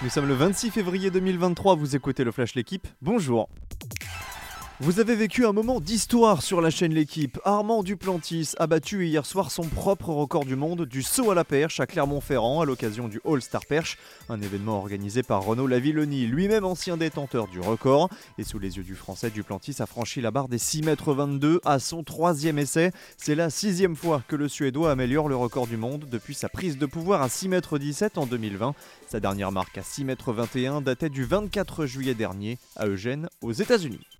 Nous sommes le 26 février 2023, vous écoutez le Flash L'équipe, bonjour vous avez vécu un moment d'histoire sur la chaîne L'équipe. Armand Duplantis a battu hier soir son propre record du monde du saut à la perche à Clermont-Ferrand à l'occasion du All-Star Perche, un événement organisé par Renaud Lavilloni, lui-même ancien détenteur du record. Et sous les yeux du Français, Duplantis a franchi la barre des 6 mètres 22 à son troisième essai. C'est la sixième fois que le Suédois améliore le record du monde depuis sa prise de pouvoir à 6 mètres 17 en 2020. Sa dernière marque à 6 mètres 21 datait du 24 juillet dernier à Eugène, aux États-Unis.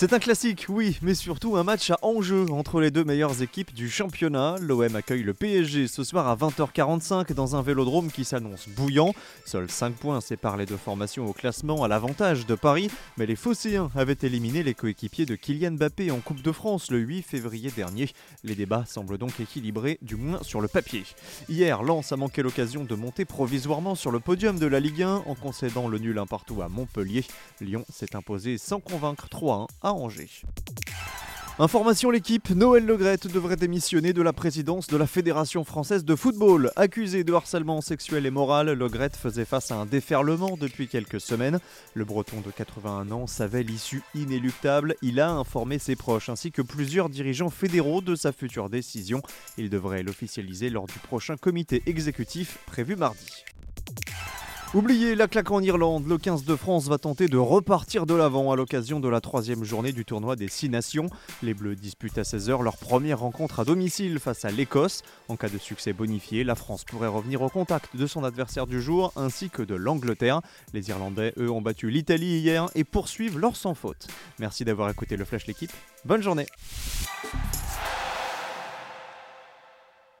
C'est un classique, oui, mais surtout un match à enjeu entre les deux meilleures équipes du championnat. L'OM accueille le PSG ce soir à 20h45 dans un vélodrome qui s'annonce bouillant. Seuls 5 points séparent les deux formations au classement à l'avantage de Paris, mais les Phocéens avaient éliminé les coéquipiers de Kylian Mbappé en Coupe de France le 8 février dernier. Les débats semblent donc équilibrés, du moins sur le papier. Hier, Lens a manqué l'occasion de monter provisoirement sur le podium de la Ligue 1 en concédant le nul un partout à Montpellier. Lyon s'est imposé sans convaincre 3-1 Information l'équipe, Noël Legrette devrait démissionner de la présidence de la Fédération française de football. Accusé de harcèlement sexuel et moral, Legrette faisait face à un déferlement depuis quelques semaines. Le breton de 81 ans savait l'issue inéluctable. Il a informé ses proches ainsi que plusieurs dirigeants fédéraux de sa future décision. Il devrait l'officialiser lors du prochain comité exécutif prévu mardi. Oubliez la claque en Irlande, le 15 de France va tenter de repartir de l'avant à l'occasion de la troisième journée du tournoi des Six Nations. Les Bleus disputent à 16h leur première rencontre à domicile face à l'Écosse. En cas de succès bonifié, la France pourrait revenir au contact de son adversaire du jour ainsi que de l'Angleterre. Les Irlandais, eux, ont battu l'Italie hier et poursuivent leur sans faute. Merci d'avoir écouté le Flash L'équipe. Bonne journée